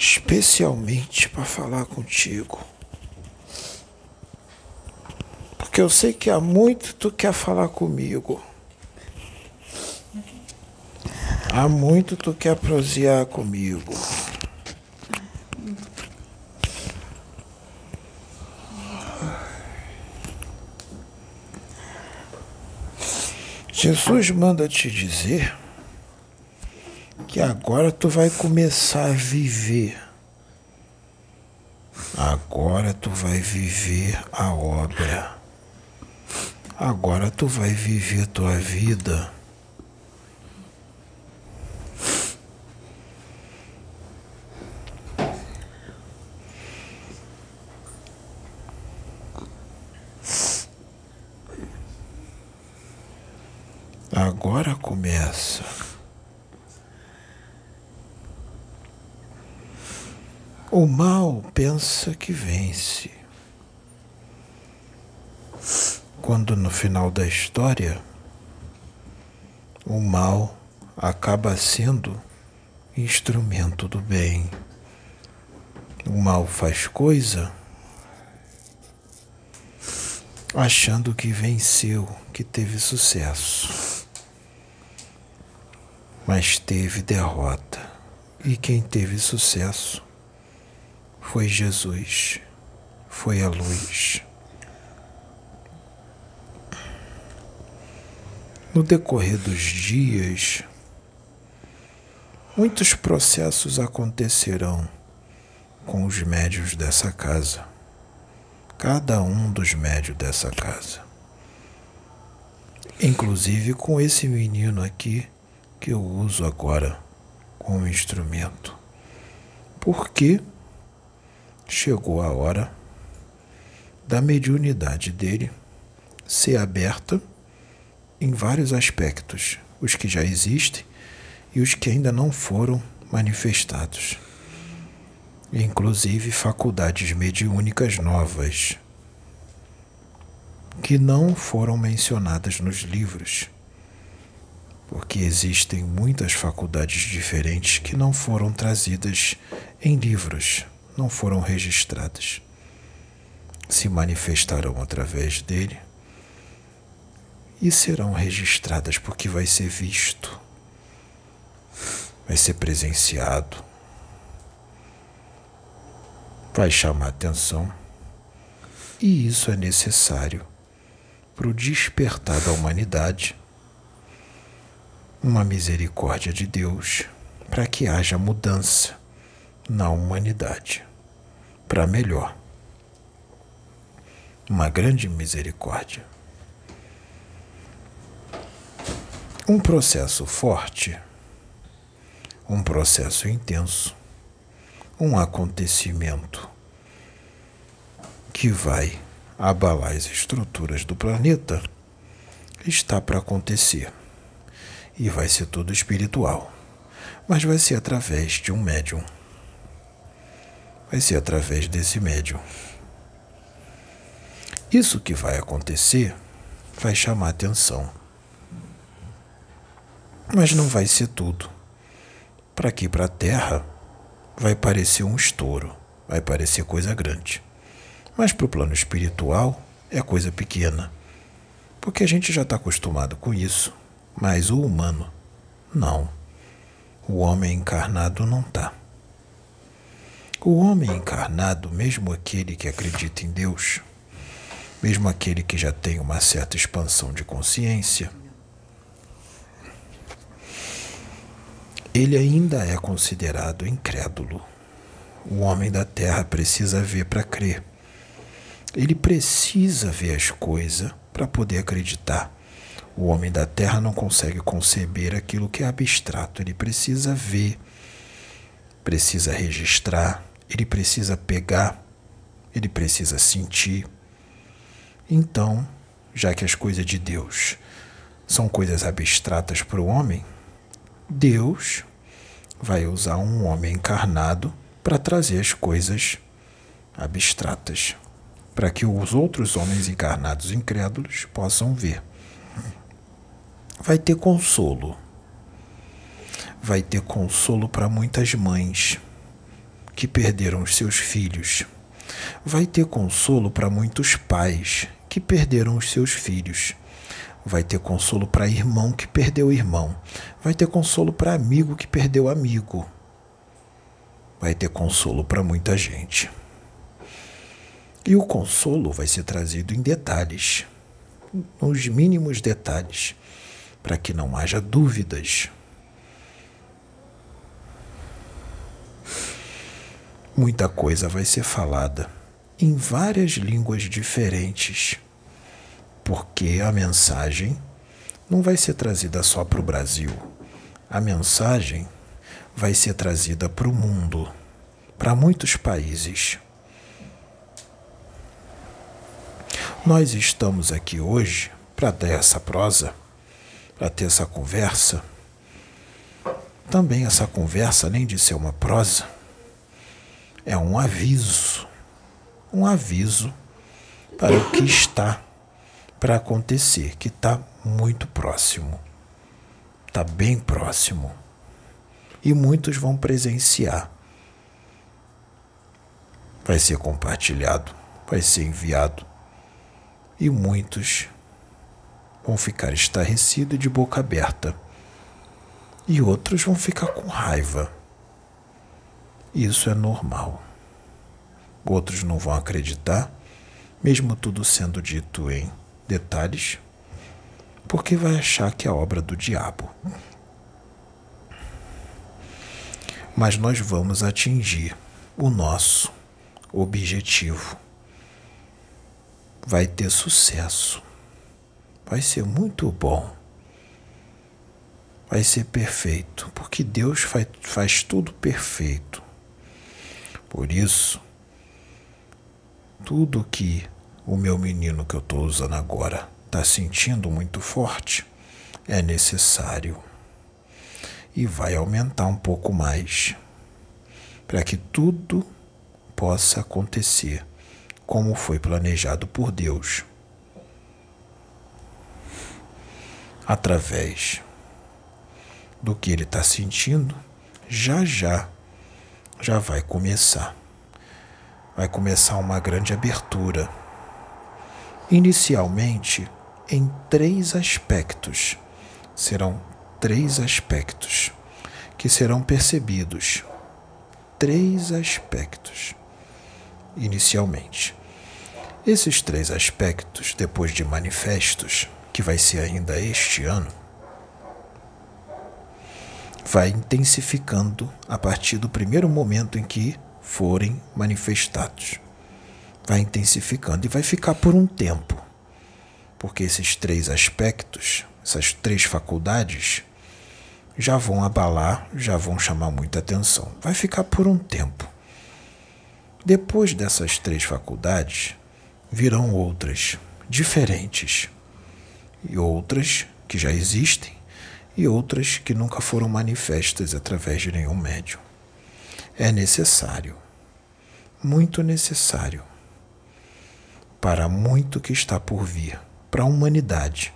especialmente para falar contigo. Porque eu sei que há muito tu quer falar comigo. Há muito tu quer prosear comigo. Jesus manda te dizer que agora tu vai começar a viver. Agora tu vai viver a obra. Agora tu vai viver tua vida. Agora começa. O mal pensa vence. Quando no final da história, o mal acaba sendo instrumento do bem. O mal faz coisa achando que venceu, que teve sucesso mas teve derrota. E quem teve sucesso foi Jesus, foi a luz. No decorrer dos dias, muitos processos acontecerão com os médios dessa casa, cada um dos médios dessa casa, inclusive com esse menino aqui que eu uso agora como instrumento. Porque chegou a hora da mediunidade dele ser aberta em vários aspectos, os que já existem e os que ainda não foram manifestados, inclusive faculdades mediúnicas novas que não foram mencionadas nos livros porque existem muitas faculdades diferentes que não foram trazidas em livros, não foram registradas. Se manifestarão através dele e serão registradas porque vai ser visto, vai ser presenciado, vai chamar atenção. E isso é necessário para o despertar da humanidade uma misericórdia de Deus para que haja mudança na humanidade para melhor. Uma grande misericórdia. Um processo forte, um processo intenso, um acontecimento que vai abalar as estruturas do planeta está para acontecer e vai ser tudo espiritual. Mas vai ser através de um médium. Vai ser através desse médium. Isso que vai acontecer vai chamar atenção. Mas não vai ser tudo. Para aqui, para a Terra, vai parecer um estouro, vai parecer coisa grande. Mas para o plano espiritual é coisa pequena, porque a gente já está acostumado com isso. Mas o humano, não. O homem encarnado não está. O homem encarnado, mesmo aquele que acredita em Deus, mesmo aquele que já tem uma certa expansão de consciência, ele ainda é considerado incrédulo. O homem da terra precisa ver para crer. Ele precisa ver as coisas para poder acreditar. O homem da terra não consegue conceber aquilo que é abstrato, ele precisa ver, precisa registrar, ele precisa pegar, ele precisa sentir. Então, já que as coisas de Deus são coisas abstratas para o homem, Deus vai usar um homem encarnado para trazer as coisas abstratas, para que os outros homens encarnados incrédulos possam ver vai ter consolo. Vai ter consolo para muitas mães que perderam os seus filhos. Vai ter consolo para muitos pais que perderam os seus filhos. Vai ter consolo para irmão que perdeu irmão. Vai ter consolo para amigo que perdeu amigo. Vai ter consolo para muita gente. E o consolo vai ser trazido em detalhes, nos mínimos detalhes, para que não haja dúvidas. Muita coisa vai ser falada em várias línguas diferentes, porque a mensagem não vai ser trazida só para o Brasil. A mensagem vai ser trazida para o mundo, para muitos países. Nós estamos aqui hoje para ter essa prosa, para ter essa conversa. Também essa conversa, além de ser uma prosa, é um aviso um aviso para o que está para acontecer, que está muito próximo. Está bem próximo. E muitos vão presenciar. Vai ser compartilhado, vai ser enviado. E muitos vão ficar estarrecidos de boca aberta. E outros vão ficar com raiva. Isso é normal outros não vão acreditar, mesmo tudo sendo dito em detalhes, porque vai achar que é obra do diabo. Mas nós vamos atingir o nosso objetivo. Vai ter sucesso. Vai ser muito bom. Vai ser perfeito, porque Deus faz, faz tudo perfeito. Por isso, tudo que o meu menino que eu estou usando agora está sentindo muito forte é necessário. E vai aumentar um pouco mais para que tudo possa acontecer como foi planejado por Deus. Através do que ele está sentindo já já já vai começar vai começar uma grande abertura. Inicialmente, em três aspectos. Serão três aspectos que serão percebidos. Três aspectos. Inicialmente. Esses três aspectos, depois de manifestos, que vai ser ainda este ano, vai intensificando a partir do primeiro momento em que forem manifestados. Vai intensificando e vai ficar por um tempo, porque esses três aspectos, essas três faculdades, já vão abalar, já vão chamar muita atenção. Vai ficar por um tempo. Depois dessas três faculdades, virão outras diferentes, e outras que já existem, e outras que nunca foram manifestas através de nenhum médium é necessário, muito necessário, para muito que está por vir, para a humanidade,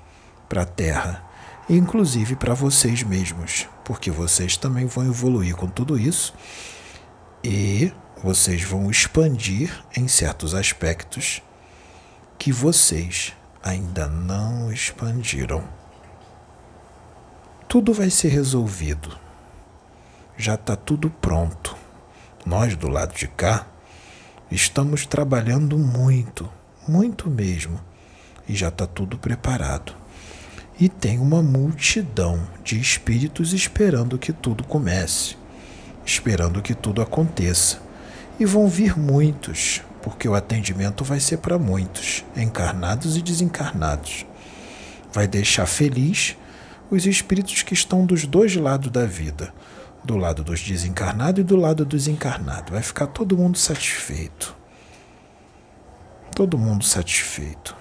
para a Terra, e inclusive para vocês mesmos, porque vocês também vão evoluir com tudo isso e vocês vão expandir em certos aspectos que vocês ainda não expandiram. Tudo vai ser resolvido. Já está tudo pronto. Nós do lado de cá estamos trabalhando muito, muito mesmo, e já está tudo preparado. E tem uma multidão de espíritos esperando que tudo comece, esperando que tudo aconteça. E vão vir muitos, porque o atendimento vai ser para muitos, encarnados e desencarnados. Vai deixar feliz os espíritos que estão dos dois lados da vida do lado dos desencarnados e do lado dos encarnados. Vai ficar todo mundo satisfeito. Todo mundo satisfeito.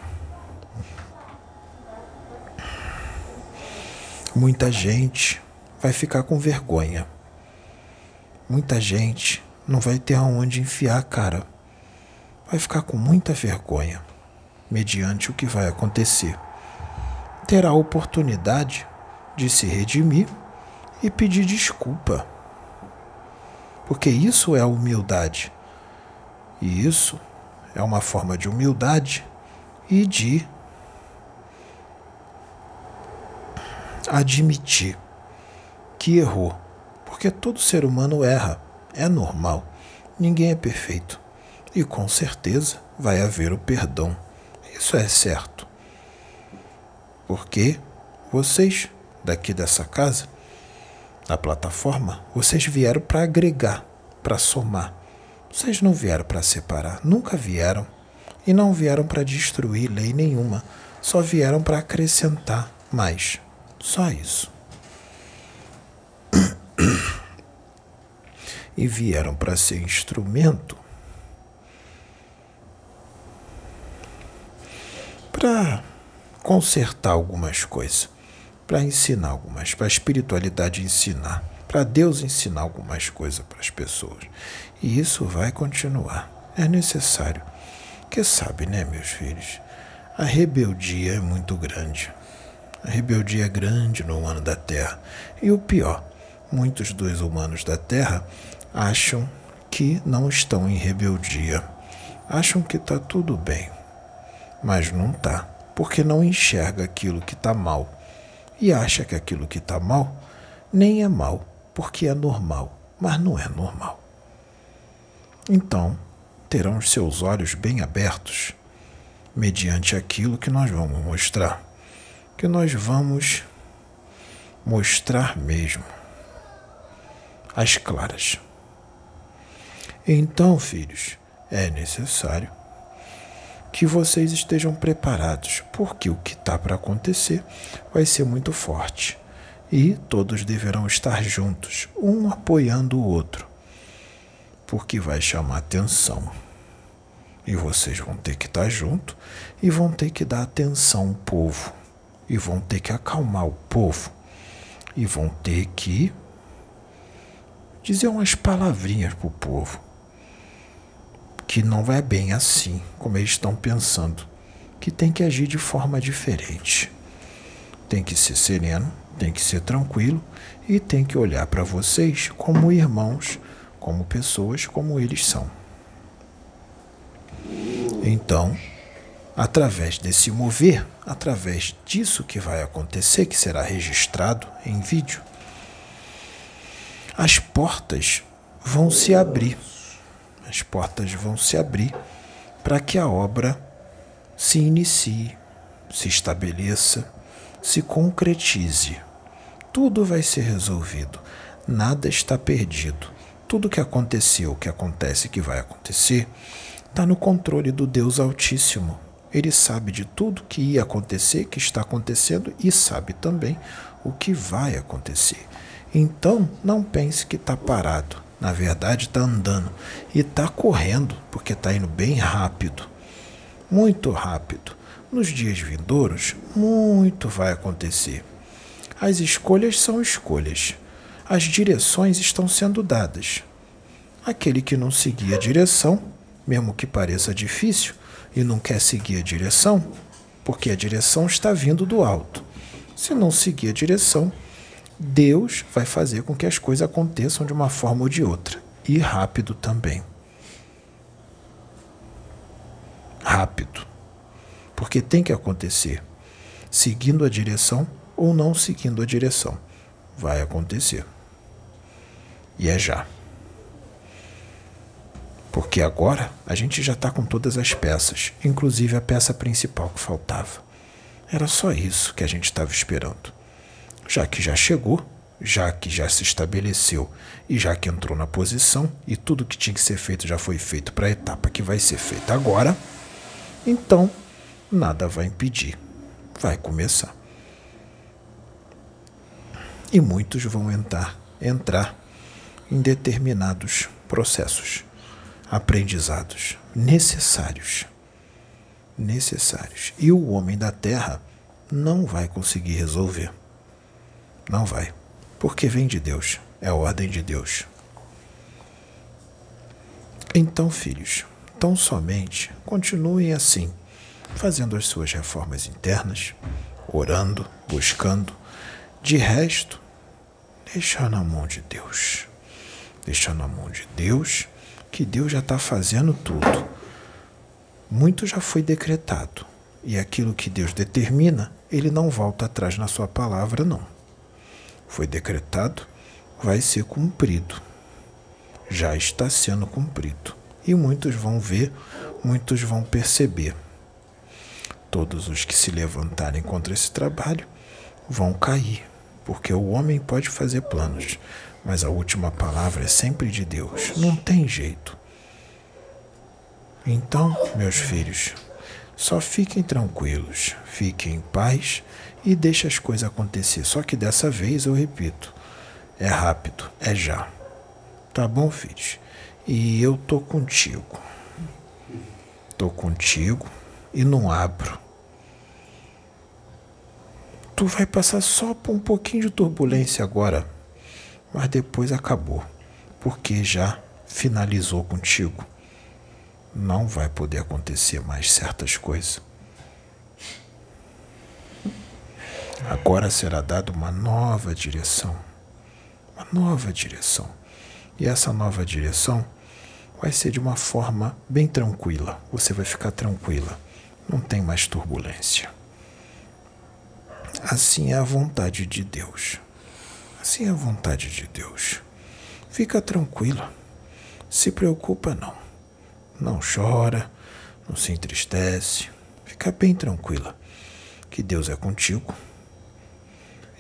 Muita gente vai ficar com vergonha. Muita gente não vai ter aonde enfiar a cara. Vai ficar com muita vergonha, mediante o que vai acontecer. Terá a oportunidade de se redimir e pedir desculpa. Porque isso é humildade. E isso é uma forma de humildade e de admitir que errou. Porque todo ser humano erra, é normal. Ninguém é perfeito. E com certeza vai haver o perdão. Isso é certo. Porque vocês daqui dessa casa, da plataforma, vocês vieram para agregar, para somar. Vocês não vieram para separar, nunca vieram. E não vieram para destruir lei nenhuma, só vieram para acrescentar mais. Só isso. E vieram para ser instrumento para consertar algumas coisas, para ensinar algumas, para a espiritualidade ensinar, para Deus ensinar algumas coisas para as pessoas. E isso vai continuar. É necessário. Que sabe, né, meus filhos? A rebeldia é muito grande. A rebeldia é grande no humano da Terra. E o pior, muitos dos humanos da Terra acham que não estão em rebeldia. Acham que está tudo bem mas não está, porque não enxerga aquilo que está mal e acha que aquilo que está mal nem é mal, porque é normal, mas não é normal. Então, terão os seus olhos bem abertos mediante aquilo que nós vamos mostrar, que nós vamos mostrar mesmo, as claras. Então, filhos, é necessário que vocês estejam preparados, porque o que está para acontecer vai ser muito forte e todos deverão estar juntos, um apoiando o outro, porque vai chamar atenção. E vocês vão ter que estar junto e vão ter que dar atenção ao povo, e vão ter que acalmar o povo, e vão ter que dizer umas palavrinhas para o povo que não é bem assim como eles estão pensando, que tem que agir de forma diferente. Tem que ser sereno, tem que ser tranquilo e tem que olhar para vocês como irmãos, como pessoas como eles são. Então, através desse mover, através disso que vai acontecer, que será registrado em vídeo, as portas vão se abrir as portas vão se abrir para que a obra se inicie, se estabeleça, se concretize. Tudo vai ser resolvido, nada está perdido. Tudo que aconteceu, que acontece, que vai acontecer, está no controle do Deus Altíssimo. Ele sabe de tudo que ia acontecer, que está acontecendo e sabe também o que vai acontecer. Então, não pense que está parado na verdade está andando e está correndo, porque está indo bem rápido, muito rápido. Nos dias vindouros, muito vai acontecer. As escolhas são escolhas, as direções estão sendo dadas. Aquele que não seguir a direção, mesmo que pareça difícil, e não quer seguir a direção, porque a direção está vindo do alto. Se não seguir a direção, Deus vai fazer com que as coisas aconteçam de uma forma ou de outra. E rápido também. Rápido. Porque tem que acontecer. Seguindo a direção ou não seguindo a direção. Vai acontecer. E é já. Porque agora a gente já está com todas as peças, inclusive a peça principal que faltava. Era só isso que a gente estava esperando já que já chegou, já que já se estabeleceu e já que entrou na posição e tudo que tinha que ser feito já foi feito para a etapa que vai ser feita agora, então nada vai impedir. Vai começar. E muitos vão entrar, entrar em determinados processos, aprendizados necessários. Necessários. E o homem da terra não vai conseguir resolver. Não vai. Porque vem de Deus. É ordem de Deus. Então, filhos, tão somente continuem assim, fazendo as suas reformas internas, orando, buscando. De resto, deixa na mão de Deus. Deixa na mão de Deus, que Deus já está fazendo tudo. Muito já foi decretado. E aquilo que Deus determina, ele não volta atrás na sua palavra, não. Foi decretado, vai ser cumprido. Já está sendo cumprido. E muitos vão ver, muitos vão perceber. Todos os que se levantarem contra esse trabalho vão cair, porque o homem pode fazer planos, mas a última palavra é sempre de Deus. Não tem jeito. Então, meus filhos, só fiquem tranquilos, fiquem em paz e deixem as coisas acontecer. Só que dessa vez, eu repito, é rápido, é já. Tá bom, filhos? E eu tô contigo. Tô contigo e não abro. Tu vai passar só por um pouquinho de turbulência agora, mas depois acabou, porque já finalizou contigo. Não vai poder acontecer mais certas coisas. Agora será dada uma nova direção. Uma nova direção. E essa nova direção vai ser de uma forma bem tranquila. Você vai ficar tranquila. Não tem mais turbulência. Assim é a vontade de Deus. Assim é a vontade de Deus. Fica tranquila. Se preocupa não. Não chora, não se entristece. Fica bem tranquila. Que Deus é contigo.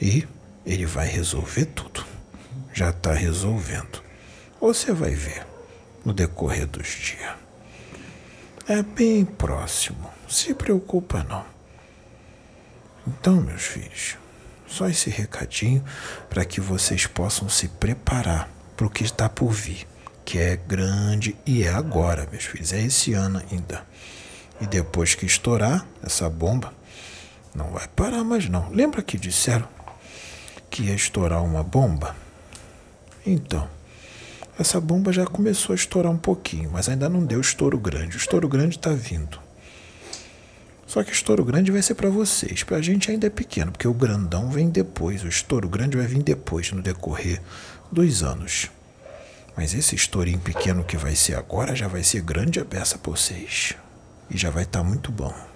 E ele vai resolver tudo. Já está resolvendo. Você vai ver no decorrer dos dias. É bem próximo. Se preocupa não. Então, meus filhos, só esse recadinho para que vocês possam se preparar para o que está por vir, que é grande e é agora, meus filhos, é esse ano ainda. E depois que estourar essa bomba, não vai parar mais não. Lembra que disseram que ia estourar uma bomba? Então, essa bomba já começou a estourar um pouquinho, mas ainda não deu estouro grande. O estouro grande está vindo. Só que o estouro grande vai ser para vocês. Para a gente ainda é pequeno, porque o grandão vem depois. O estouro grande vai vir depois, no decorrer dos anos. Mas esse estourinho pequeno que vai ser agora já vai ser grande a peça para vocês. E já vai estar tá muito bom.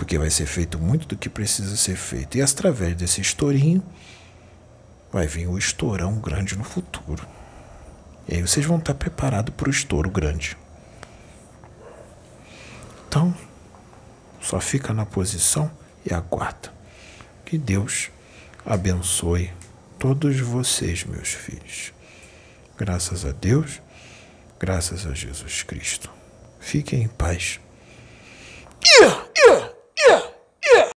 Porque vai ser feito muito do que precisa ser feito. E através desse estourinho vai vir o estourão grande no futuro. E aí vocês vão estar preparados para o estouro grande. Então, só fica na posição e aguarda. Que Deus abençoe todos vocês, meus filhos. Graças a Deus, graças a Jesus Cristo. Fiquem em paz.